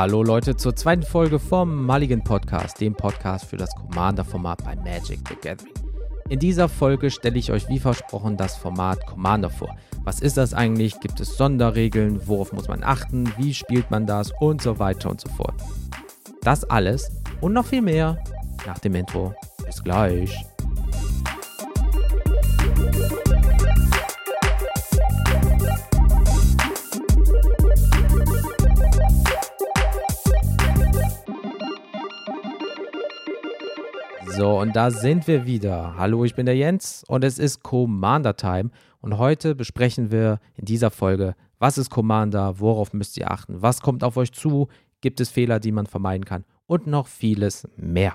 Hallo Leute zur zweiten Folge vom Mulligan Podcast, dem Podcast für das Commander-Format bei Magic the Gathering. In dieser Folge stelle ich euch wie versprochen das Format Commander vor. Was ist das eigentlich? Gibt es Sonderregeln? Worauf muss man achten? Wie spielt man das? Und so weiter und so fort. Das alles und noch viel mehr nach dem Intro. Bis gleich. So, und da sind wir wieder. Hallo, ich bin der Jens und es ist Commander Time. Und heute besprechen wir in dieser Folge, was ist Commander, worauf müsst ihr achten, was kommt auf euch zu, gibt es Fehler, die man vermeiden kann und noch vieles mehr.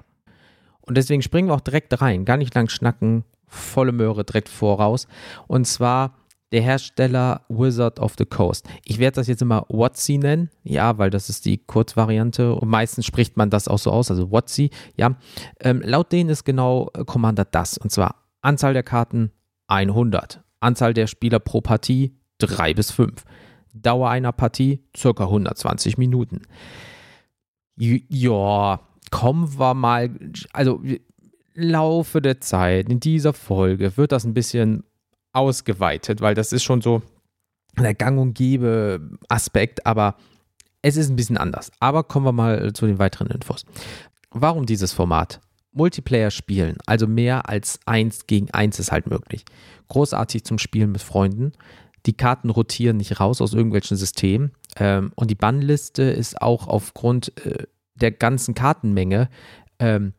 Und deswegen springen wir auch direkt rein, gar nicht lang schnacken, volle Möhre direkt voraus. Und zwar der Hersteller Wizard of the Coast. Ich werde das jetzt immer WotC nennen, ja, weil das ist die Kurzvariante und meistens spricht man das auch so aus, also WotC, ja. Ähm, laut denen ist genau äh, Commander das und zwar Anzahl der Karten 100, Anzahl der Spieler pro Partie 3 bis 5, Dauer einer Partie circa 120 Minuten. Ja, kommen wir mal, also Laufe der Zeit in dieser Folge wird das ein bisschen ausgeweitet, weil das ist schon so der gang und gäbe Aspekt, aber es ist ein bisschen anders. Aber kommen wir mal zu den weiteren Infos. Warum dieses Format? Multiplayer spielen, also mehr als eins gegen eins ist halt möglich. Großartig zum Spielen mit Freunden. Die Karten rotieren nicht raus aus irgendwelchen Systemen. Ähm, und die Bannliste ist auch aufgrund äh, der ganzen Kartenmenge ähm,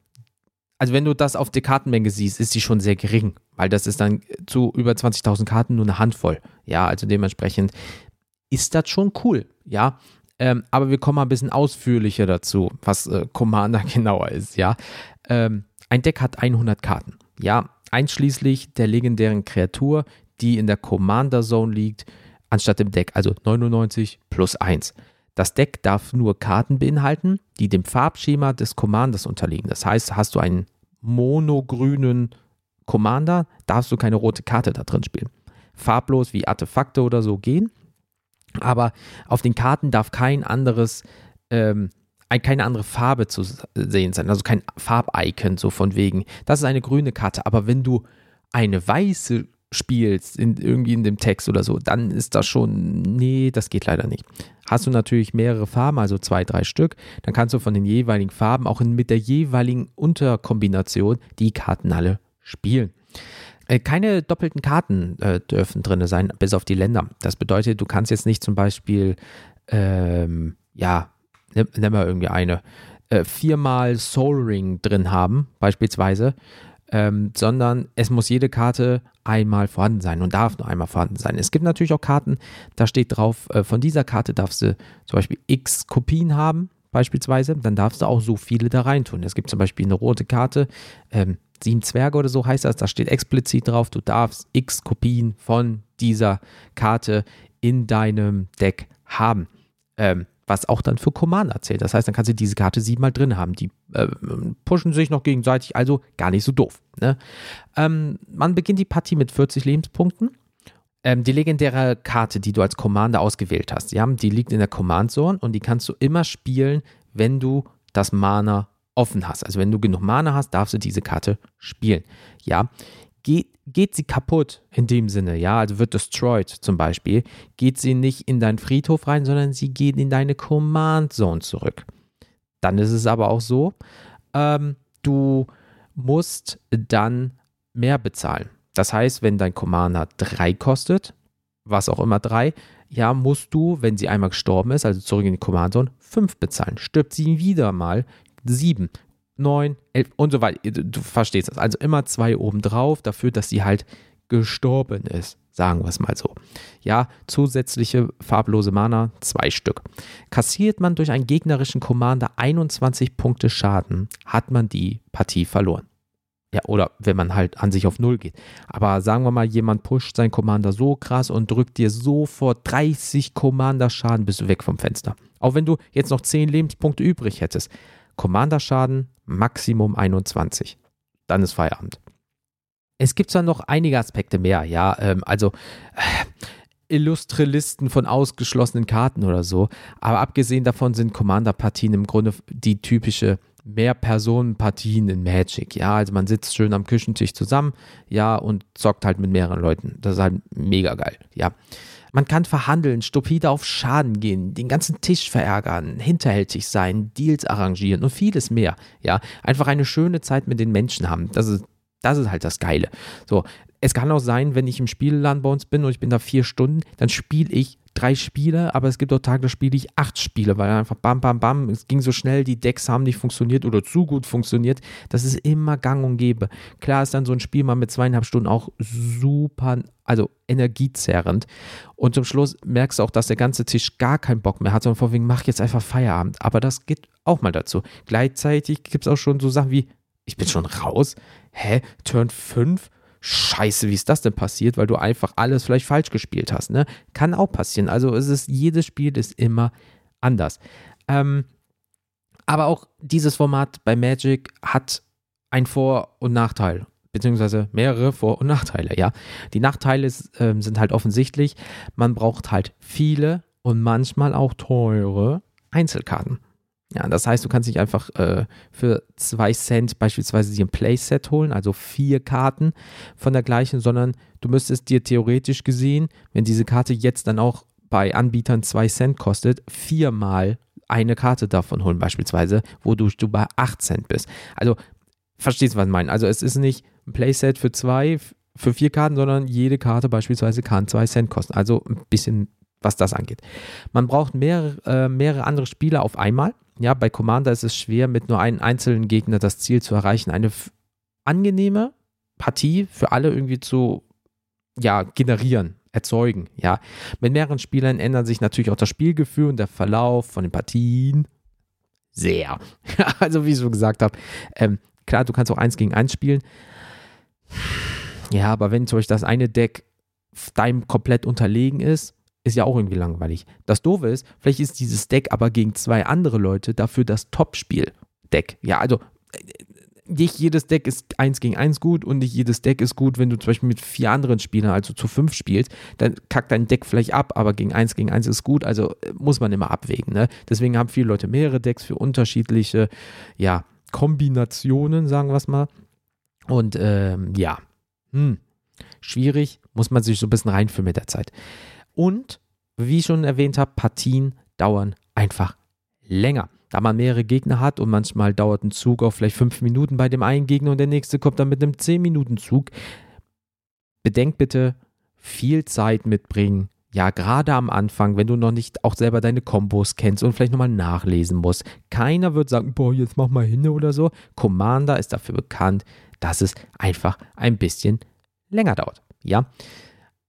also wenn du das auf der Kartenmenge siehst, ist sie schon sehr gering, weil das ist dann zu über 20.000 Karten nur eine Handvoll. Ja, also dementsprechend ist das schon cool, ja. Ähm, aber wir kommen mal ein bisschen ausführlicher dazu, was äh, Commander genauer ist, ja. Ähm, ein Deck hat 100 Karten, ja, einschließlich der legendären Kreatur, die in der Commander Zone liegt, anstatt im Deck, also 99 plus 1. Das Deck darf nur Karten beinhalten, die dem Farbschema des Commanders unterliegen. Das heißt, hast du einen monogrünen Commander, darfst du keine rote Karte da drin spielen. Farblos wie Artefakte oder so gehen, aber auf den Karten darf kein anderes, ähm, keine andere Farbe zu sehen sein, also kein Farbicon, so von wegen. Das ist eine grüne Karte, aber wenn du eine weiße spielst, in, irgendwie in dem Text oder so, dann ist das schon, nee, das geht leider nicht. Hast du natürlich mehrere Farben, also zwei, drei Stück, dann kannst du von den jeweiligen Farben auch mit der jeweiligen Unterkombination die Karten alle spielen. Äh, keine doppelten Karten äh, dürfen drin sein, bis auf die Länder. Das bedeutet, du kannst jetzt nicht zum Beispiel, ähm, ja, nimm, nimm mal irgendwie eine, äh, viermal Soul Ring drin haben, beispielsweise, ähm, sondern es muss jede Karte einmal vorhanden sein und darf nur einmal vorhanden sein. Es gibt natürlich auch Karten, da steht drauf, äh, von dieser Karte darfst du zum Beispiel x Kopien haben, beispielsweise, dann darfst du auch so viele da reintun. Es gibt zum Beispiel eine rote Karte, ähm, sieben Zwerge oder so heißt das, da steht explizit drauf, du darfst x Kopien von dieser Karte in deinem Deck haben. Ähm, was auch dann für Commander zählt. Das heißt, dann kannst du diese Karte siebenmal drin haben. Die äh, pushen sich noch gegenseitig, also gar nicht so doof. Ne? Ähm, man beginnt die Partie mit 40 Lebenspunkten. Ähm, die legendäre Karte, die du als Commander ausgewählt hast, ja, die liegt in der Command Zone und die kannst du immer spielen, wenn du das Mana offen hast. Also wenn du genug Mana hast, darfst du diese Karte spielen. Ja, geht, geht sie kaputt in dem Sinne, ja, also wird destroyed zum Beispiel, geht sie nicht in deinen Friedhof rein, sondern sie geht in deine Command Zone zurück. Dann ist es aber auch so, ähm, du musst dann mehr bezahlen. Das heißt, wenn dein Commander 3 kostet, was auch immer 3, ja, musst du, wenn sie einmal gestorben ist, also zurück in die Command Zone, 5 bezahlen. Stirbt sie wieder mal, 7. 9, 11 und so weiter. Du verstehst das. Also immer zwei obendrauf dafür, dass sie halt gestorben ist. Sagen wir es mal so. Ja, zusätzliche farblose Mana, zwei Stück. Kassiert man durch einen gegnerischen Commander 21 Punkte Schaden, hat man die Partie verloren. Ja, oder wenn man halt an sich auf Null geht. Aber sagen wir mal, jemand pusht seinen Commander so krass und drückt dir sofort 30 Commander-Schaden, bist du weg vom Fenster. Auch wenn du jetzt noch 10 Lebenspunkte übrig hättest. Commander-Schaden Maximum 21. Dann ist Feierabend. Es gibt zwar noch einige Aspekte mehr, ja, ähm, also äh, illustre Listen von ausgeschlossenen Karten oder so. Aber abgesehen davon sind Commander-Partien im Grunde die typische Mehr-Personen-Partien in Magic. Ja, also man sitzt schön am Küchentisch zusammen, ja, und zockt halt mit mehreren Leuten. Das ist halt mega geil, ja. Man kann verhandeln, stupide auf Schaden gehen, den ganzen Tisch verärgern, hinterhältig sein, Deals arrangieren und vieles mehr. Ja, einfach eine schöne Zeit mit den Menschen haben. Das ist, das ist halt das Geile. So, es kann auch sein, wenn ich im Spielland bei uns bin und ich bin da vier Stunden, dann spiele ich drei Spiele, aber es gibt auch Tage, da spiele ich acht Spiele, weil einfach bam, bam, bam, es ging so schnell, die Decks haben nicht funktioniert oder zu gut funktioniert. Das ist immer gang und gäbe. Klar ist dann so ein Spiel mal mit zweieinhalb Stunden auch super, also energiezerrend. Und zum Schluss merkst du auch, dass der ganze Tisch gar keinen Bock mehr hat, sondern vorwiegend, mach jetzt einfach Feierabend. Aber das geht auch mal dazu. Gleichzeitig gibt es auch schon so Sachen wie, ich bin schon raus. Hä? Turn 5? Scheiße, wie ist das denn passiert, weil du einfach alles vielleicht falsch gespielt hast. Ne? Kann auch passieren. Also es ist, jedes Spiel ist immer anders. Ähm, aber auch dieses Format bei Magic hat ein Vor- und Nachteil, beziehungsweise mehrere Vor- und Nachteile, ja. Die Nachteile äh, sind halt offensichtlich, man braucht halt viele und manchmal auch teure Einzelkarten. Ja, das heißt, du kannst nicht einfach äh, für zwei Cent beispielsweise dir ein Playset holen, also vier Karten von der gleichen, sondern du müsstest dir theoretisch gesehen, wenn diese Karte jetzt dann auch bei Anbietern zwei Cent kostet, viermal eine Karte davon holen, beispielsweise, wodurch du bei 8 Cent bist. Also, verstehst du, was ich meine? Also, es ist nicht ein Playset für zwei, für vier Karten, sondern jede Karte beispielsweise kann zwei Cent kosten. Also ein bisschen, was das angeht. Man braucht mehrere, äh, mehrere andere Spieler auf einmal ja, bei Commander ist es schwer, mit nur einem einzelnen Gegner das Ziel zu erreichen, eine angenehme Partie für alle irgendwie zu ja, generieren, erzeugen. Ja, mit mehreren Spielern ändert sich natürlich auch das Spielgefühl und der Verlauf von den Partien sehr. also wie ich schon gesagt habe, ähm, klar, du kannst auch eins gegen eins spielen. Ja, aber wenn zum Beispiel das eine Deck deinem komplett unterlegen ist, ist ja auch irgendwie langweilig. Das Doofe ist, vielleicht ist dieses Deck aber gegen zwei andere Leute dafür das Top-Spiel-Deck. Ja, also nicht jedes Deck ist eins gegen eins gut und nicht jedes Deck ist gut, wenn du zum Beispiel mit vier anderen Spielern, also zu fünf spielst, dann kackt dein Deck vielleicht ab, aber gegen eins gegen eins ist gut, also äh, muss man immer abwägen. Ne? Deswegen haben viele Leute mehrere Decks für unterschiedliche, ja, Kombinationen, sagen wir es mal. Und ähm, ja, hm, schwierig, muss man sich so ein bisschen reinführen mit der Zeit. Und, wie ich schon erwähnt habe, Partien dauern einfach länger. Da man mehrere Gegner hat und manchmal dauert ein Zug auch vielleicht fünf Minuten bei dem einen Gegner und der nächste kommt dann mit einem 10-Minuten-Zug. Bedenkt bitte, viel Zeit mitbringen. Ja, gerade am Anfang, wenn du noch nicht auch selber deine Kombos kennst und vielleicht nochmal nachlesen musst. Keiner wird sagen, boah, jetzt mach mal hin oder so. Commander ist dafür bekannt, dass es einfach ein bisschen länger dauert. Ja.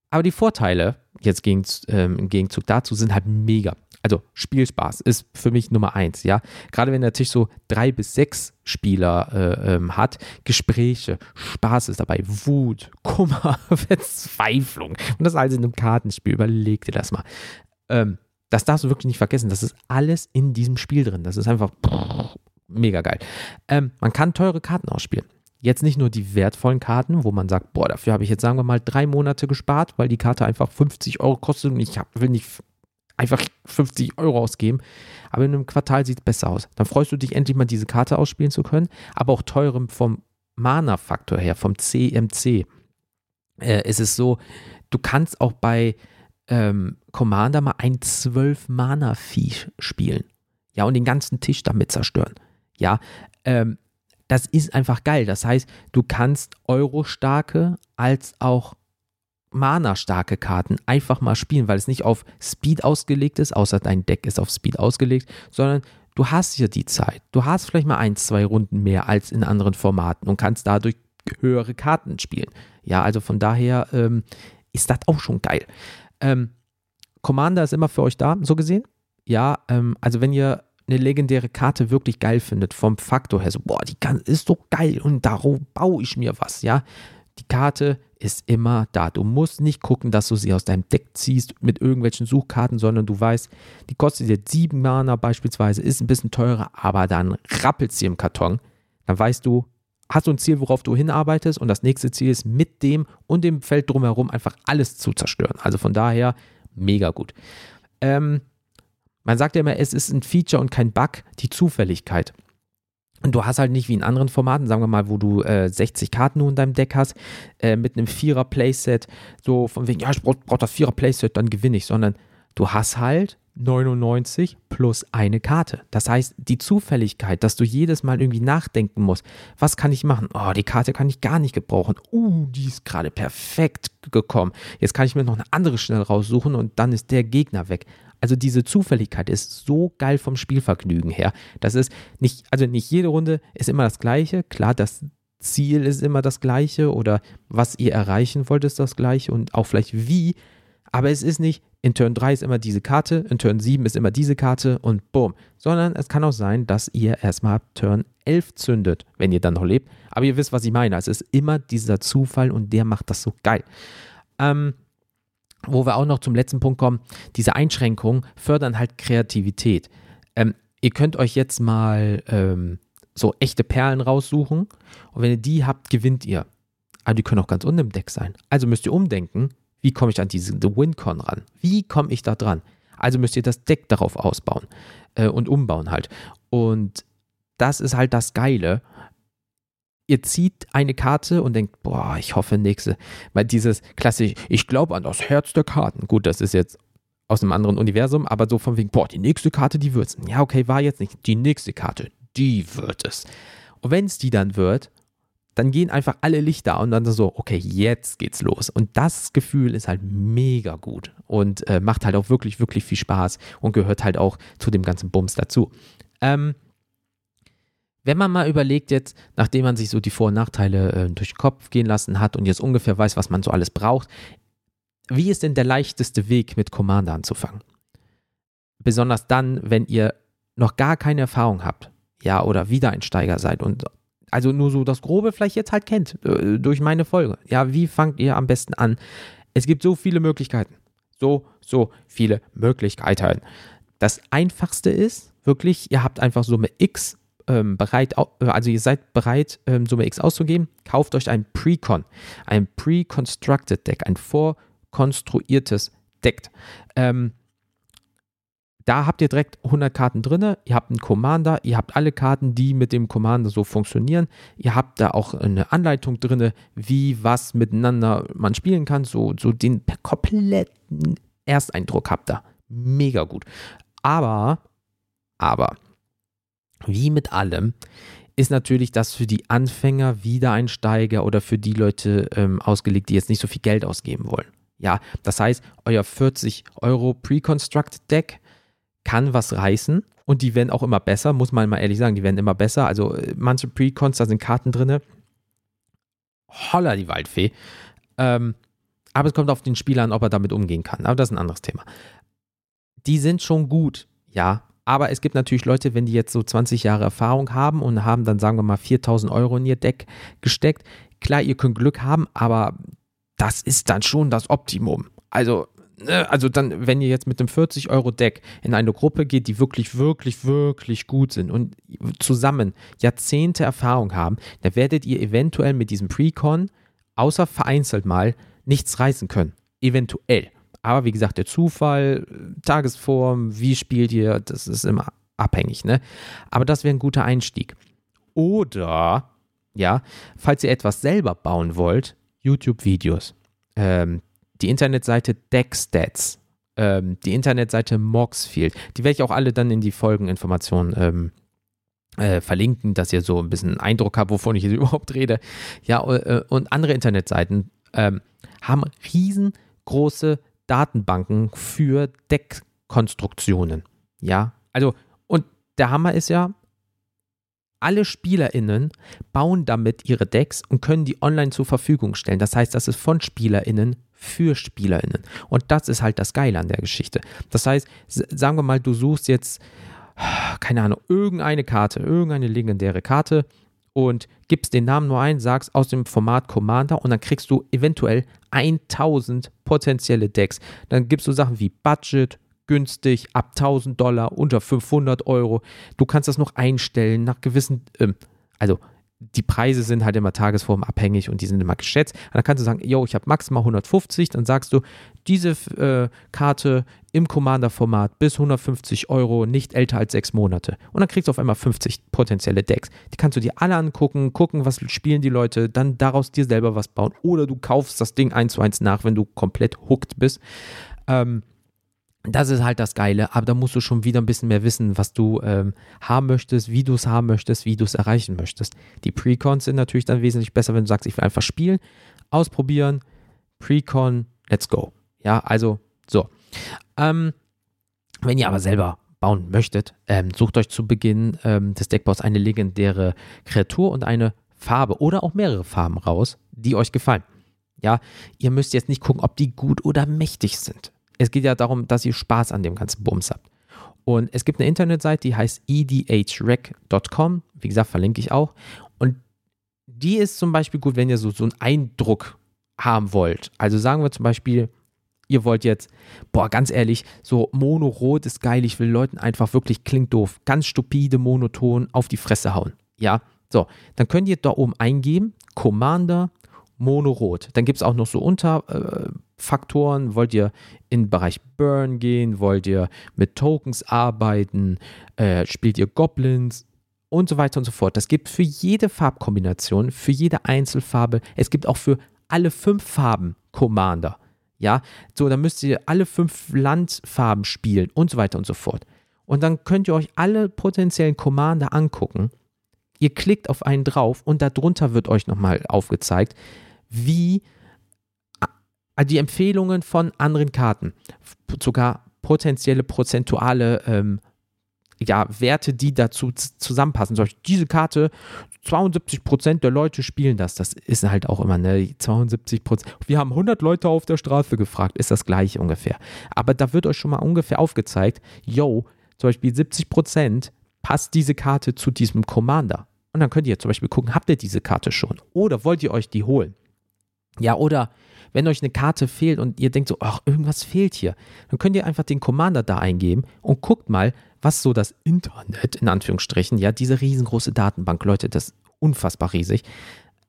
Aber die Vorteile jetzt gegen, ähm, im Gegenzug dazu sind halt mega. Also Spielspaß ist für mich Nummer eins, ja. Gerade wenn der Tisch so drei bis sechs Spieler äh, ähm, hat, Gespräche, Spaß ist dabei, Wut, Kummer, Verzweiflung und das alles in einem Kartenspiel. Überleg dir das mal. Ähm, das darfst du wirklich nicht vergessen. Das ist alles in diesem Spiel drin. Das ist einfach mega geil. Ähm, man kann teure Karten ausspielen. Jetzt nicht nur die wertvollen Karten, wo man sagt, boah, dafür habe ich jetzt, sagen wir mal, drei Monate gespart, weil die Karte einfach 50 Euro kostet und ich hab, will nicht einfach 50 Euro ausgeben. Aber in einem Quartal sieht es besser aus. Dann freust du dich endlich mal, diese Karte ausspielen zu können. Aber auch teurem vom Mana-Faktor her, vom CMC, äh, ist es so, du kannst auch bei ähm, Commander mal ein 12 Mana-Vieh spielen. Ja, und den ganzen Tisch damit zerstören. Ja, ähm, das ist einfach geil. Das heißt, du kannst Euro-starke als auch Mana-starke Karten einfach mal spielen, weil es nicht auf Speed ausgelegt ist, außer dein Deck ist auf Speed ausgelegt, sondern du hast ja die Zeit. Du hast vielleicht mal ein, zwei Runden mehr als in anderen Formaten und kannst dadurch höhere Karten spielen. Ja, also von daher ähm, ist das auch schon geil. Ähm, Commander ist immer für euch da, so gesehen. Ja, ähm, also wenn ihr eine legendäre Karte wirklich geil findet, vom Faktor her, so, boah, die kann, ist so geil und darauf baue ich mir was, ja. Die Karte ist immer da. Du musst nicht gucken, dass du sie aus deinem Deck ziehst mit irgendwelchen Suchkarten, sondern du weißt, die kostet jetzt 7 Mana beispielsweise, ist ein bisschen teurer, aber dann rappelt sie im Karton. Dann weißt du, hast du ein Ziel, worauf du hinarbeitest und das nächste Ziel ist, mit dem und dem Feld drumherum einfach alles zu zerstören. Also von daher mega gut. Ähm, man sagt ja immer, es ist ein Feature und kein Bug, die Zufälligkeit. Und du hast halt nicht wie in anderen Formaten, sagen wir mal, wo du äh, 60 Karten nur in deinem Deck hast, äh, mit einem Vierer-Playset, so von wegen, ja, ich brauche brauch das Vierer-Playset, dann gewinne ich, sondern du hast halt 99 plus eine Karte. Das heißt, die Zufälligkeit, dass du jedes Mal irgendwie nachdenken musst, was kann ich machen? Oh, die Karte kann ich gar nicht gebrauchen. Uh, die ist gerade perfekt gekommen. Jetzt kann ich mir noch eine andere schnell raussuchen und dann ist der Gegner weg. Also diese Zufälligkeit ist so geil vom Spielvergnügen her. Das ist nicht, also nicht jede Runde ist immer das gleiche. Klar, das Ziel ist immer das gleiche oder was ihr erreichen wollt ist das gleiche und auch vielleicht wie. Aber es ist nicht, in Turn 3 ist immer diese Karte, in Turn 7 ist immer diese Karte und boom. Sondern es kann auch sein, dass ihr erstmal Turn 11 zündet, wenn ihr dann noch lebt. Aber ihr wisst, was ich meine. Es ist immer dieser Zufall und der macht das so geil. Ähm, wo wir auch noch zum letzten Punkt kommen, diese Einschränkungen fördern halt Kreativität. Ähm, ihr könnt euch jetzt mal ähm, so echte Perlen raussuchen und wenn ihr die habt, gewinnt ihr. Aber die können auch ganz unten im Deck sein. Also müsst ihr umdenken, wie komme ich an diese The WinCon ran? Wie komme ich da dran? Also müsst ihr das Deck darauf ausbauen äh, und umbauen halt. Und das ist halt das Geile ihr zieht eine Karte und denkt, boah, ich hoffe nächste. Weil dieses klassische, ich glaube an das Herz der Karten. Gut, das ist jetzt aus einem anderen Universum, aber so von wegen, boah, die nächste Karte, die wird's. Ja, okay, war jetzt nicht. Die nächste Karte, die wird es. Und wenn es die dann wird, dann gehen einfach alle Lichter und dann so, okay, jetzt geht's los. Und das Gefühl ist halt mega gut und äh, macht halt auch wirklich, wirklich viel Spaß und gehört halt auch zu dem ganzen Bums dazu. Ähm, wenn man mal überlegt jetzt, nachdem man sich so die Vor- und Nachteile äh, durch den Kopf gehen lassen hat und jetzt ungefähr weiß, was man so alles braucht, wie ist denn der leichteste Weg, mit Commander anzufangen? Besonders dann, wenn ihr noch gar keine Erfahrung habt, ja, oder Wiedereinsteiger seid und also nur so das Grobe vielleicht jetzt halt kennt äh, durch meine Folge. Ja, wie fangt ihr am besten an? Es gibt so viele Möglichkeiten. So, so viele Möglichkeiten. Das einfachste ist wirklich, ihr habt einfach Summe X ähm, bereit, also ihr seid bereit, ähm, Summe X auszugeben, kauft euch ein Precon, ein Pre-Constructed Deck, ein vorkonstruiertes Deck. Ähm, da habt ihr direkt 100 Karten drin. Ihr habt einen Commander, ihr habt alle Karten, die mit dem Commander so funktionieren. Ihr habt da auch eine Anleitung drin, wie was miteinander man spielen kann. So, so den kompletten Ersteindruck habt ihr. Mega gut. Aber, aber, wie mit allem, ist natürlich das für die Anfänger, Wiedereinsteiger oder für die Leute ähm, ausgelegt, die jetzt nicht so viel Geld ausgeben wollen. Ja, das heißt, euer 40 Euro Pre-Construct Deck kann was reißen und die werden auch immer besser, muss man mal ehrlich sagen, die werden immer besser. Also äh, manche Pre-Cons, da sind Karten drin. Holla die Waldfee. Ähm, aber es kommt auf den Spieler an, ob er damit umgehen kann. Aber das ist ein anderes Thema. Die sind schon gut, ja, aber es gibt natürlich Leute, wenn die jetzt so 20 Jahre Erfahrung haben und haben dann, sagen wir mal, 4000 Euro in ihr Deck gesteckt. Klar, ihr könnt Glück haben, aber das ist dann schon das Optimum. Also, ne, also dann, wenn ihr jetzt mit einem 40 Euro Deck in eine Gruppe geht, die wirklich, wirklich, wirklich gut sind und zusammen Jahrzehnte Erfahrung haben, dann werdet ihr eventuell mit diesem Precon, außer vereinzelt mal, nichts reißen können. Eventuell. Aber wie gesagt, der Zufall, Tagesform, wie spielt ihr, das ist immer abhängig. Ne? Aber das wäre ein guter Einstieg. Oder, ja, falls ihr etwas selber bauen wollt, YouTube-Videos. Ähm, die Internetseite Deckstats. Ähm, die Internetseite Moxfield. Die werde ich auch alle dann in die Folgeninformationen ähm, äh, verlinken, dass ihr so ein bisschen Eindruck habt, wovon ich jetzt überhaupt rede. Ja, äh, und andere Internetseiten ähm, haben riesengroße Datenbanken für Deckkonstruktionen. Ja, also, und der Hammer ist ja, alle SpielerInnen bauen damit ihre Decks und können die online zur Verfügung stellen. Das heißt, das ist von SpielerInnen für SpielerInnen. Und das ist halt das Geile an der Geschichte. Das heißt, sagen wir mal, du suchst jetzt, keine Ahnung, irgendeine Karte, irgendeine legendäre Karte und gibst den Namen nur ein, sagst aus dem Format Commander und dann kriegst du eventuell 1000 potenzielle Decks. Dann gibst du Sachen wie Budget, günstig, ab 1000 Dollar, unter 500 Euro. Du kannst das noch einstellen nach gewissen, ähm, also die Preise sind halt immer tagesformabhängig und die sind immer geschätzt. Und dann kannst du sagen, yo, ich habe maximal 150, dann sagst du, diese äh, Karte im Commander-Format bis 150 Euro, nicht älter als sechs Monate. Und dann kriegst du auf einmal 50 potenzielle Decks. Die kannst du dir alle angucken, gucken, was spielen die Leute, dann daraus dir selber was bauen. Oder du kaufst das Ding eins zu eins nach, wenn du komplett hooked bist. Ähm, das ist halt das Geile, aber da musst du schon wieder ein bisschen mehr wissen, was du ähm, haben möchtest, wie du es haben möchtest, wie du es erreichen möchtest. Die Precons sind natürlich dann wesentlich besser, wenn du sagst, ich will einfach spielen, ausprobieren, Precon, let's go. Ja, also so. Ähm, wenn ihr aber selber bauen möchtet, ähm, sucht euch zu Beginn ähm, des Deckbaus eine legendäre Kreatur und eine Farbe oder auch mehrere Farben raus, die euch gefallen. Ja, ihr müsst jetzt nicht gucken, ob die gut oder mächtig sind es geht ja darum, dass ihr Spaß an dem ganzen Bums habt. Und es gibt eine Internetseite, die heißt edhrec.com. Wie gesagt, verlinke ich auch. Und die ist zum Beispiel gut, wenn ihr so, so einen Eindruck haben wollt. Also sagen wir zum Beispiel, ihr wollt jetzt, boah, ganz ehrlich, so Mono-Rot ist geil, ich will Leuten einfach wirklich, klingt doof, ganz stupide, monoton auf die Fresse hauen. Ja, so, dann könnt ihr da oben eingeben, Commander Mono-Rot. Dann gibt es auch noch so Unterfaktoren. Äh, Wollt ihr in den Bereich Burn gehen? Wollt ihr mit Tokens arbeiten? Äh, spielt ihr Goblins? Und so weiter und so fort. Das gibt für jede Farbkombination, für jede Einzelfarbe, es gibt auch für alle fünf Farben Commander. Ja, so, dann müsst ihr alle fünf Landfarben spielen und so weiter und so fort. Und dann könnt ihr euch alle potenziellen Commander angucken. Ihr klickt auf einen drauf und darunter wird euch nochmal aufgezeigt, wie äh, die Empfehlungen von anderen Karten, sogar potenzielle prozentuale ähm, ja, Werte, die dazu zusammenpassen. Zum Beispiel diese Karte, 72% der Leute spielen das. Das ist halt auch immer, ne, 72%. Wir haben 100 Leute auf der Straße gefragt, ist das gleiche ungefähr. Aber da wird euch schon mal ungefähr aufgezeigt, yo, zum Beispiel 70% passt diese Karte zu diesem Commander. Und dann könnt ihr zum Beispiel gucken, habt ihr diese Karte schon? Oder wollt ihr euch die holen? Ja, oder wenn euch eine Karte fehlt und ihr denkt so, ach, irgendwas fehlt hier, dann könnt ihr einfach den Commander da eingeben und guckt mal, was so das Internet, in Anführungsstrichen, ja, diese riesengroße Datenbank, Leute, das ist unfassbar riesig,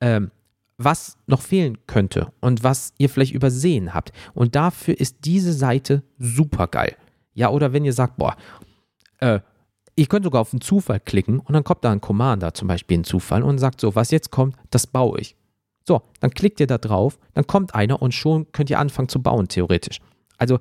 ähm, was noch fehlen könnte und was ihr vielleicht übersehen habt. Und dafür ist diese Seite super geil. Ja, oder wenn ihr sagt, boah, äh, ihr könnt sogar auf einen Zufall klicken und dann kommt da ein Commander, zum Beispiel ein Zufall, und sagt so, was jetzt kommt, das baue ich. So, dann klickt ihr da drauf, dann kommt einer und schon könnt ihr anfangen zu bauen, theoretisch. Also,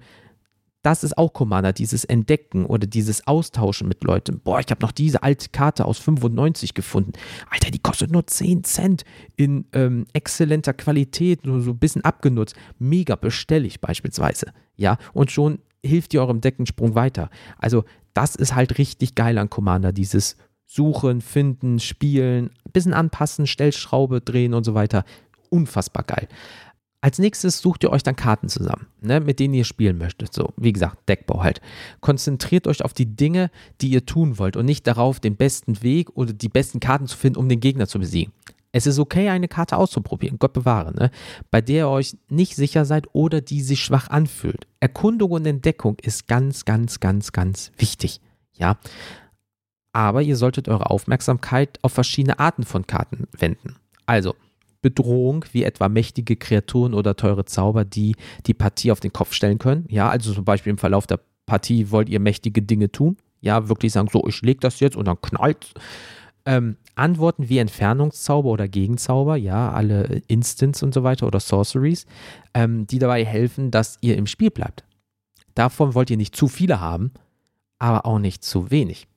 das ist auch Commander, dieses Entdecken oder dieses Austauschen mit Leuten. Boah, ich habe noch diese alte Karte aus 95 gefunden. Alter, die kostet nur 10 Cent in ähm, exzellenter Qualität, nur so ein bisschen abgenutzt. Mega bestelle ich beispielsweise. Ja, und schon hilft ihr eurem Deckensprung weiter. Also, das ist halt richtig geil an Commander, dieses Suchen, Finden, Spielen, bisschen anpassen, Stellschraube drehen und so weiter. Unfassbar geil. Als nächstes sucht ihr euch dann Karten zusammen, ne, mit denen ihr spielen möchtet. So, wie gesagt, Deckbau halt. Konzentriert euch auf die Dinge, die ihr tun wollt und nicht darauf, den besten Weg oder die besten Karten zu finden, um den Gegner zu besiegen. Es ist okay, eine Karte auszuprobieren, Gott bewahre, ne? bei der ihr euch nicht sicher seid oder die sich schwach anfühlt. Erkundung und Entdeckung ist ganz, ganz, ganz, ganz wichtig. Ja, aber ihr solltet eure Aufmerksamkeit auf verschiedene Arten von Karten wenden. Also Bedrohung, wie etwa mächtige Kreaturen oder teure Zauber, die die Partie auf den Kopf stellen können. Ja, also zum Beispiel im Verlauf der Partie wollt ihr mächtige Dinge tun. Ja, wirklich sagen, so, ich leg das jetzt und dann knallt. Ähm, Antworten wie Entfernungszauber oder Gegenzauber, ja, alle Instants und so weiter oder Sorceries, ähm, die dabei helfen, dass ihr im Spiel bleibt. Davon wollt ihr nicht zu viele haben, aber auch nicht zu wenig.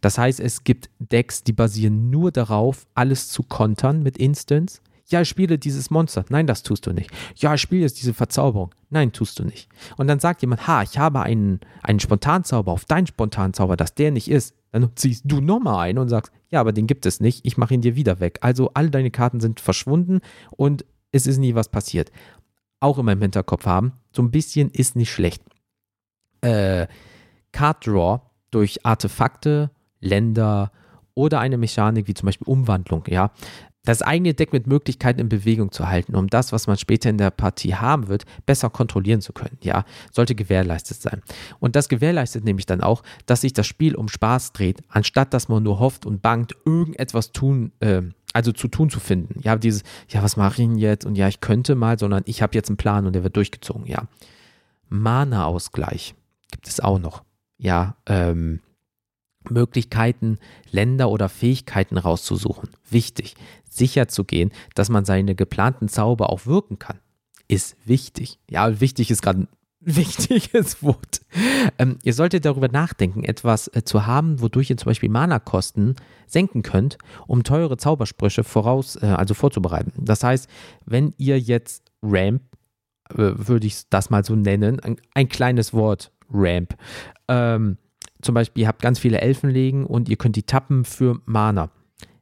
Das heißt, es gibt Decks, die basieren nur darauf, alles zu kontern mit Instants. Ja, ich spiele dieses Monster. Nein, das tust du nicht. Ja, ich spiele jetzt diese Verzauberung. Nein, tust du nicht. Und dann sagt jemand, ha, ich habe einen, einen Spontanzauber auf deinen Spontanzauber, dass der nicht ist. Dann ziehst du nochmal ein und sagst, ja, aber den gibt es nicht. Ich mache ihn dir wieder weg. Also alle deine Karten sind verschwunden und es ist nie was passiert. Auch immer im Hinterkopf haben. So ein bisschen ist nicht schlecht. Äh, Card Draw durch Artefakte Länder oder eine Mechanik wie zum Beispiel Umwandlung, ja. Das eigene Deck mit Möglichkeiten in Bewegung zu halten, um das, was man später in der Partie haben wird, besser kontrollieren zu können, ja, sollte gewährleistet sein. Und das gewährleistet nämlich dann auch, dass sich das Spiel um Spaß dreht, anstatt dass man nur hofft und bangt, irgendetwas tun äh, also zu tun zu finden. Ja, dieses, ja, was mache ich denn jetzt? Und ja, ich könnte mal, sondern ich habe jetzt einen Plan und der wird durchgezogen, ja. Mana-Ausgleich gibt es auch noch. Ja, ähm, Möglichkeiten, Länder oder Fähigkeiten rauszusuchen. Wichtig. Sicher zu gehen, dass man seine geplanten Zauber auch wirken kann. Ist wichtig. Ja, wichtig ist gerade ein wichtiges Wort. Ähm, ihr solltet darüber nachdenken, etwas äh, zu haben, wodurch ihr zum Beispiel Mana-Kosten senken könnt, um teure Zaubersprüche voraus, äh, also vorzubereiten. Das heißt, wenn ihr jetzt Ramp, äh, würde ich das mal so nennen, ein, ein kleines Wort, Ramp, ähm, zum Beispiel, ihr habt ganz viele Elfenlegen und ihr könnt die tappen für Mana.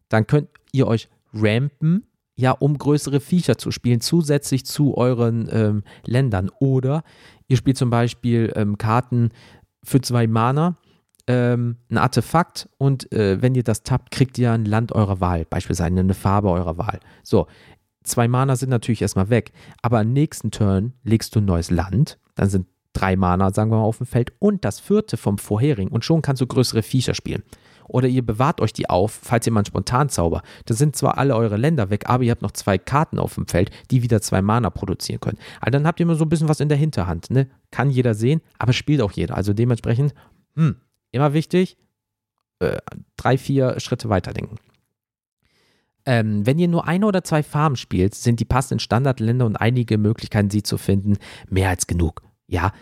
Dann könnt ihr euch rampen, ja, um größere Viecher zu spielen, zusätzlich zu euren ähm, Ländern. Oder ihr spielt zum Beispiel ähm, Karten für zwei Mana, ähm, ein Artefakt und äh, wenn ihr das tappt, kriegt ihr ein Land eurer Wahl, beispielsweise eine Farbe eurer Wahl. So, zwei Mana sind natürlich erstmal weg, aber am nächsten Turn legst du ein neues Land, dann sind drei Mana, sagen wir mal, auf dem Feld und das vierte vom vorherigen und schon kannst du größere Viecher spielen. Oder ihr bewahrt euch die auf, falls ihr mal einen Spontanzauber. Da sind zwar alle eure Länder weg, aber ihr habt noch zwei Karten auf dem Feld, die wieder zwei Mana produzieren können. Also dann habt ihr immer so ein bisschen was in der Hinterhand. Ne? Kann jeder sehen, aber spielt auch jeder. Also dementsprechend, hm, immer wichtig, äh, drei, vier Schritte weiterdenken. Ähm, wenn ihr nur eine oder zwei Farben spielt, sind die passenden Standardländer und einige Möglichkeiten, sie zu finden, mehr als genug. Ja,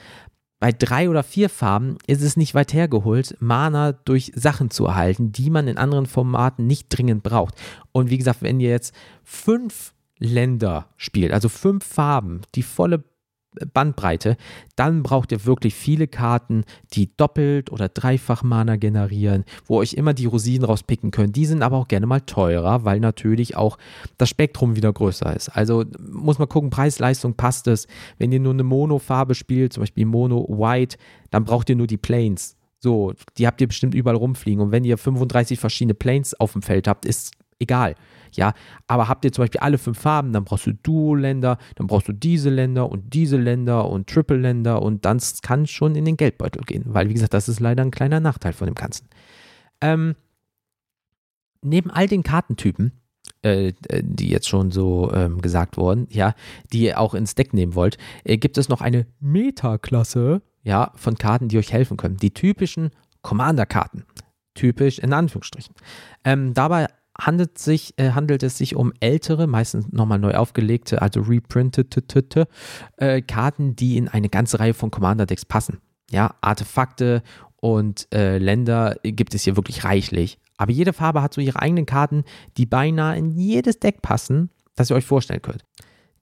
bei drei oder vier Farben ist es nicht weit hergeholt, Mana durch Sachen zu erhalten, die man in anderen Formaten nicht dringend braucht. Und wie gesagt, wenn ihr jetzt fünf Länder spielt, also fünf Farben, die volle Bandbreite, dann braucht ihr wirklich viele Karten, die doppelt oder dreifach Mana generieren, wo euch immer die Rosinen rauspicken könnt. Die sind aber auch gerne mal teurer, weil natürlich auch das Spektrum wieder größer ist. Also muss man gucken, Preis-Leistung passt es. Wenn ihr nur eine Mono-Farbe spielt, zum Beispiel Mono White, dann braucht ihr nur die Planes. So, die habt ihr bestimmt überall rumfliegen. Und wenn ihr 35 verschiedene Planes auf dem Feld habt, ist egal. Ja, aber habt ihr zum Beispiel alle fünf Farben, dann brauchst du Duo-Länder, dann brauchst du diese Länder und diese Länder und Triple-Länder und dann kann es schon in den Geldbeutel gehen, weil wie gesagt, das ist leider ein kleiner Nachteil von dem Ganzen. Ähm, neben all den Kartentypen, äh, die jetzt schon so ähm, gesagt wurden, ja, die ihr auch ins Deck nehmen wollt, äh, gibt es noch eine Meta-Klasse, ja, von Karten, die euch helfen können. Die typischen Commander-Karten. Typisch in Anführungsstrichen. Ähm, dabei handelt, sich, äh, handelt es sich um ältere, meistens nochmal neu aufgelegte, also reprinted äh, Karten, die in eine ganze Reihe von Commander-Decks passen. Ja, Artefakte und äh, Länder gibt es hier wirklich reichlich. Aber jede Farbe hat so ihre eigenen Karten, die beinahe in jedes Deck passen, das ihr euch vorstellen könnt.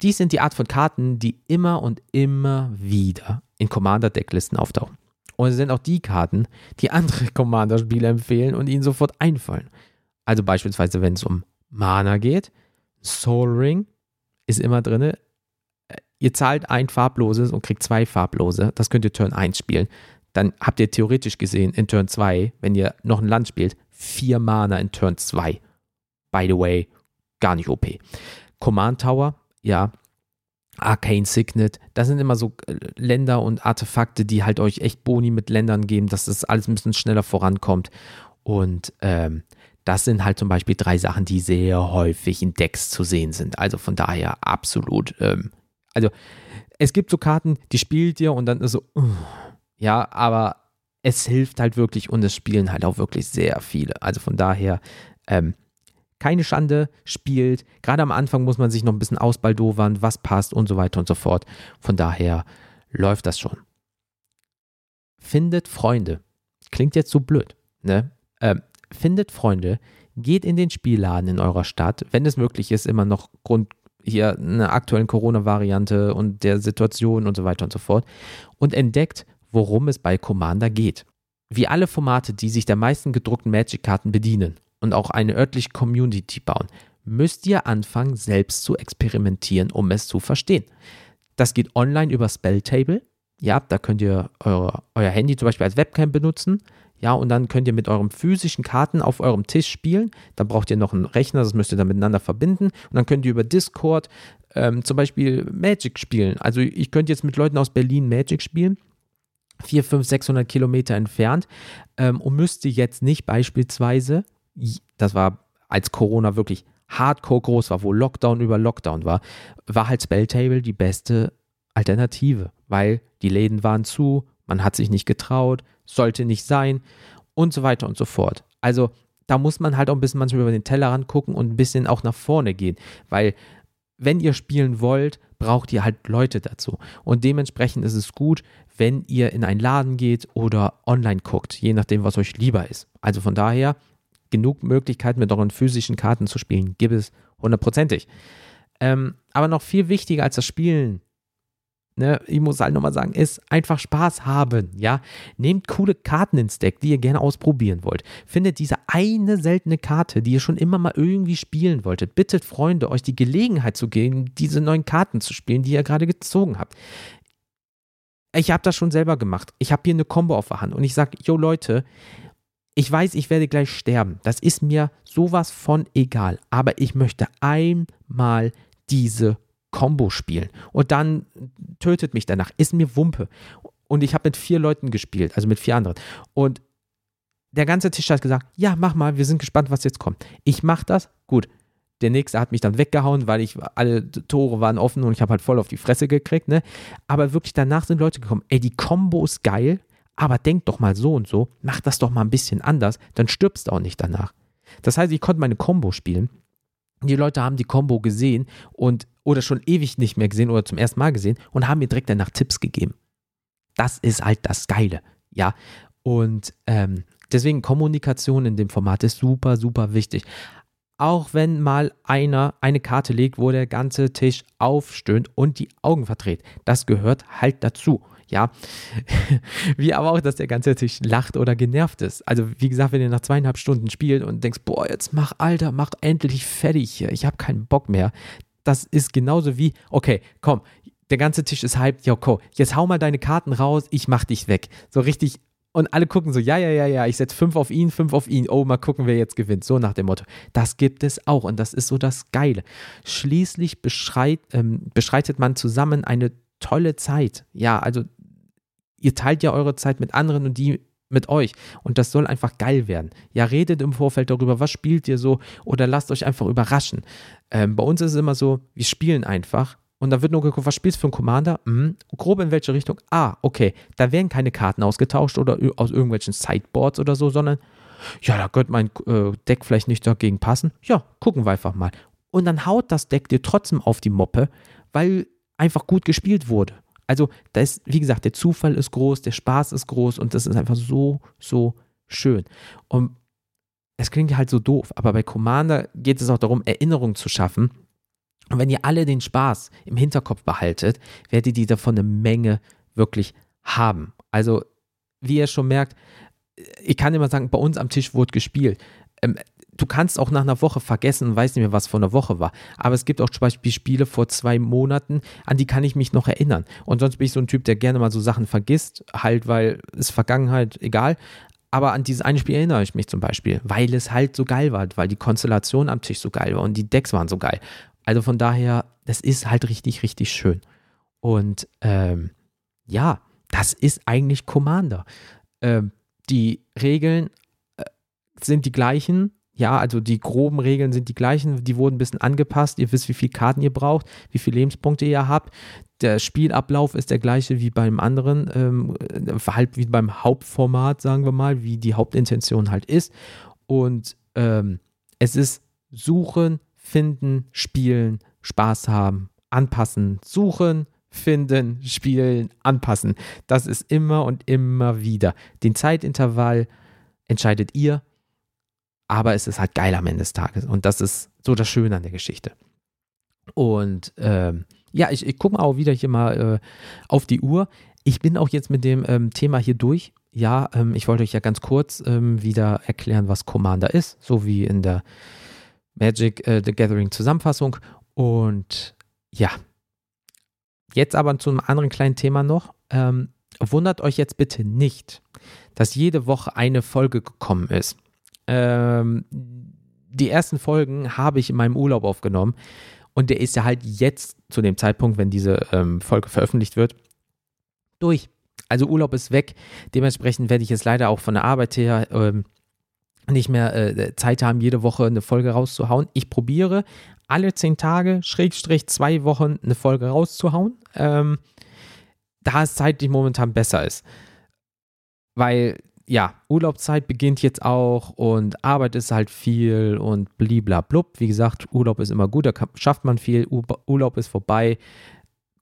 Dies sind die Art von Karten, die immer und immer wieder in Commander-Decklisten auftauchen. Und es sind auch die Karten, die andere Commander-Spiele empfehlen und ihnen sofort einfallen. Also beispielsweise, wenn es um Mana geht, Soul Ring ist immer drin. Ihr zahlt ein farbloses und kriegt zwei farblose. Das könnt ihr Turn 1 spielen. Dann habt ihr theoretisch gesehen in Turn 2, wenn ihr noch ein Land spielt, vier Mana in Turn 2. By the way, gar nicht OP. Command Tower, ja. Arcane Signet, das sind immer so äh, Länder und Artefakte, die halt euch echt Boni mit Ländern geben, dass das alles ein bisschen schneller vorankommt. Und ähm, das sind halt zum Beispiel drei Sachen, die sehr häufig in Decks zu sehen sind. Also von daher absolut. Ähm, also es gibt so Karten, die spielt ihr und dann ist so, uh, ja, aber es hilft halt wirklich und es spielen halt auch wirklich sehr viele. Also von daher, ähm, keine Schande, spielt. Gerade am Anfang muss man sich noch ein bisschen ausbaldowern, was passt und so weiter und so fort. Von daher läuft das schon. Findet Freunde. Klingt jetzt so blöd, ne? Ähm, findet Freunde, geht in den Spielladen in eurer Stadt, wenn es möglich ist, immer noch Grund hier einer aktuellen Corona-Variante und der Situation und so weiter und so fort und entdeckt, worum es bei Commander geht. Wie alle Formate, die sich der meisten gedruckten Magic-Karten bedienen und auch eine örtliche Community bauen, müsst ihr anfangen, selbst zu experimentieren, um es zu verstehen. Das geht online über Spelltable. Ja, da könnt ihr eure, euer Handy zum Beispiel als Webcam benutzen. Ja, und dann könnt ihr mit euren physischen Karten auf eurem Tisch spielen. Dann braucht ihr noch einen Rechner, das müsst ihr dann miteinander verbinden. Und dann könnt ihr über Discord ähm, zum Beispiel Magic spielen. Also ich könnte jetzt mit Leuten aus Berlin Magic spielen. 4, 5, 600 Kilometer entfernt. Ähm, und müsste jetzt nicht beispielsweise, das war als Corona wirklich hardcore groß war, wo Lockdown über Lockdown war, war halt Spelltable die beste Alternative, weil die Läden waren zu, man hat sich nicht getraut, sollte nicht sein und so weiter und so fort. Also da muss man halt auch ein bisschen manchmal über den Tellerrand gucken und ein bisschen auch nach vorne gehen, weil wenn ihr spielen wollt, braucht ihr halt Leute dazu. Und dementsprechend ist es gut, wenn ihr in einen Laden geht oder online guckt, je nachdem, was euch lieber ist. Also von daher, genug Möglichkeiten mit euren physischen Karten zu spielen, gibt es hundertprozentig. Ähm, aber noch viel wichtiger als das Spielen ne, ich muss halt nochmal sagen, ist einfach Spaß haben, ja. Nehmt coole Karten ins Deck, die ihr gerne ausprobieren wollt. Findet diese eine seltene Karte, die ihr schon immer mal irgendwie spielen wolltet. Bittet Freunde, euch die Gelegenheit zu geben, diese neuen Karten zu spielen, die ihr gerade gezogen habt. Ich habe das schon selber gemacht. Ich habe hier eine Combo auf der Hand und ich sage, yo Leute, ich weiß, ich werde gleich sterben. Das ist mir sowas von egal. Aber ich möchte einmal diese Combo spielen und dann tötet mich danach. Ist mir Wumpe. Und ich habe mit vier Leuten gespielt, also mit vier anderen. Und der ganze Tisch hat gesagt, ja, mach mal, wir sind gespannt, was jetzt kommt. Ich mach das, gut. Der nächste hat mich dann weggehauen, weil ich alle Tore waren offen und ich habe halt voll auf die Fresse gekriegt, ne? Aber wirklich danach sind Leute gekommen, ey, die Combo ist geil, aber denk doch mal so und so, mach das doch mal ein bisschen anders, dann stirbst du auch nicht danach. Das heißt, ich konnte meine Combo spielen. Die Leute haben die Combo gesehen und oder schon ewig nicht mehr gesehen oder zum ersten Mal gesehen und haben mir direkt danach Tipps gegeben. Das ist halt das Geile, ja. Und ähm, deswegen Kommunikation in dem Format ist super, super wichtig. Auch wenn mal einer eine Karte legt, wo der ganze Tisch aufstöhnt und die Augen verdreht. Das gehört halt dazu. Ja, wie aber auch, dass der ganze Tisch lacht oder genervt ist. Also, wie gesagt, wenn ihr nach zweieinhalb Stunden spielt und denkst, boah, jetzt mach, Alter, mach endlich fertig hier, ich habe keinen Bock mehr, das ist genauso wie, okay, komm, der ganze Tisch ist hyped, ja, okay, jetzt hau mal deine Karten raus, ich mach dich weg. So richtig. Und alle gucken so, ja, ja, ja, ja, ich setze fünf auf ihn, fünf auf ihn, oh, mal gucken, wer jetzt gewinnt. So nach dem Motto. Das gibt es auch und das ist so das Geile. Schließlich beschreit, ähm, beschreitet man zusammen eine tolle Zeit. Ja, also ihr teilt ja eure Zeit mit anderen und die mit euch. Und das soll einfach geil werden. Ja, redet im Vorfeld darüber, was spielt ihr so oder lasst euch einfach überraschen. Ähm, bei uns ist es immer so, wir spielen einfach und da wird nur geguckt, was spielst du für einen Commander? Mhm. Grob in welche Richtung? Ah, okay. Da werden keine Karten ausgetauscht oder aus irgendwelchen Sideboards oder so, sondern ja, da könnte mein äh, Deck vielleicht nicht dagegen passen. Ja, gucken wir einfach mal. Und dann haut das Deck dir trotzdem auf die Moppe, weil einfach gut gespielt wurde. Also, da ist, wie gesagt, der Zufall ist groß, der Spaß ist groß und das ist einfach so, so schön. Und es klingt halt so doof, aber bei Commander geht es auch darum, Erinnerungen zu schaffen. Und wenn ihr alle den Spaß im Hinterkopf behaltet, werdet ihr davon eine Menge wirklich haben. Also, wie ihr schon merkt, ich kann immer sagen, bei uns am Tisch wurde gespielt. Du kannst auch nach einer Woche vergessen und weißt nicht mehr, was vor einer Woche war. Aber es gibt auch zum Beispiel Spiele vor zwei Monaten, an die kann ich mich noch erinnern. Und sonst bin ich so ein Typ, der gerne mal so Sachen vergisst, halt, weil es Vergangenheit, egal. Aber an dieses eine Spiel erinnere ich mich zum Beispiel, weil es halt so geil war, weil die Konstellation am Tisch so geil war und die Decks waren so geil. Also von daher, das ist halt richtig, richtig schön. Und ähm, ja, das ist eigentlich Commander. Ähm, die Regeln äh, sind die gleichen, ja, also die groben Regeln sind die gleichen, die wurden ein bisschen angepasst. Ihr wisst, wie viele Karten ihr braucht, wie viele Lebenspunkte ihr habt. Der Spielablauf ist der gleiche wie beim anderen, ähm, halt wie beim Hauptformat, sagen wir mal, wie die Hauptintention halt ist. Und ähm, es ist suchen, finden, spielen, Spaß haben, anpassen, suchen, finden, spielen, anpassen. Das ist immer und immer wieder. Den Zeitintervall entscheidet ihr aber es ist halt geil am Ende des Tages. Und das ist so das Schöne an der Geschichte. Und ähm, ja, ich, ich gucke auch wieder hier mal äh, auf die Uhr. Ich bin auch jetzt mit dem ähm, Thema hier durch. Ja, ähm, ich wollte euch ja ganz kurz ähm, wieder erklären, was Commander ist, so wie in der Magic äh, the Gathering Zusammenfassung. Und ja, jetzt aber zu einem anderen kleinen Thema noch. Ähm, wundert euch jetzt bitte nicht, dass jede Woche eine Folge gekommen ist. Ähm, die ersten Folgen habe ich in meinem Urlaub aufgenommen und der ist ja halt jetzt zu dem Zeitpunkt, wenn diese ähm, Folge veröffentlicht wird, durch. Also Urlaub ist weg. Dementsprechend werde ich jetzt leider auch von der Arbeit her ähm, nicht mehr äh, Zeit haben, jede Woche eine Folge rauszuhauen. Ich probiere alle zehn Tage, Schrägstrich zwei Wochen, eine Folge rauszuhauen. Ähm, da es zeitlich momentan besser ist. Weil, ja, Urlaubszeit beginnt jetzt auch und Arbeit ist halt viel und bliblablub. Wie gesagt, Urlaub ist immer gut, da schafft man viel. Urlaub ist vorbei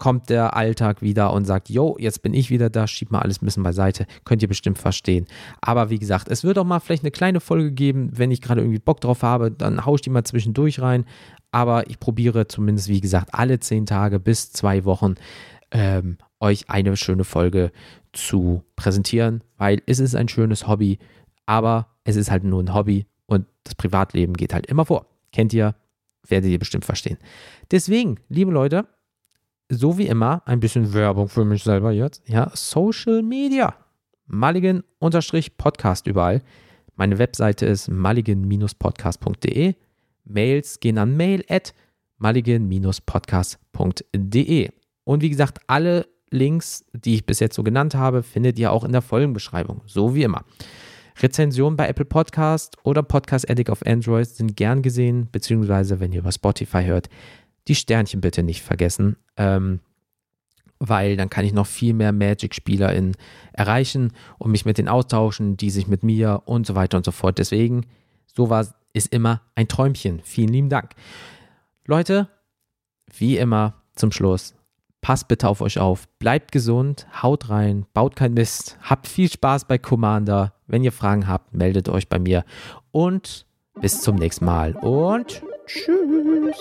kommt der Alltag wieder und sagt, jo, jetzt bin ich wieder da, schieb mal alles ein bisschen beiseite. Könnt ihr bestimmt verstehen. Aber wie gesagt, es wird auch mal vielleicht eine kleine Folge geben, wenn ich gerade irgendwie Bock drauf habe, dann haue ich die mal zwischendurch rein. Aber ich probiere zumindest, wie gesagt, alle zehn Tage bis zwei Wochen ähm, euch eine schöne Folge zu präsentieren, weil es ist ein schönes Hobby, aber es ist halt nur ein Hobby und das Privatleben geht halt immer vor. Kennt ihr, werdet ihr bestimmt verstehen. Deswegen, liebe Leute, so wie immer ein bisschen Werbung für mich selber jetzt. Ja, Social Media. Mulligan-Podcast überall. Meine Webseite ist mulligan-podcast.de. Mails gehen an mail at mulligan-podcast.de. Und wie gesagt, alle Links, die ich bis jetzt so genannt habe, findet ihr auch in der Folgenbeschreibung. So wie immer. Rezensionen bei Apple Podcast oder Podcast Addict auf Android sind gern gesehen, beziehungsweise wenn ihr über Spotify hört, die Sternchen bitte nicht vergessen, ähm, weil dann kann ich noch viel mehr Magic-SpielerInnen erreichen und mich mit denen austauschen, die sich mit mir und so weiter und so fort. Deswegen, sowas ist immer ein Träumchen. Vielen lieben Dank. Leute, wie immer zum Schluss, passt bitte auf euch auf, bleibt gesund, haut rein, baut kein Mist, habt viel Spaß bei Commander. Wenn ihr Fragen habt, meldet euch bei mir und bis zum nächsten Mal und tschüss.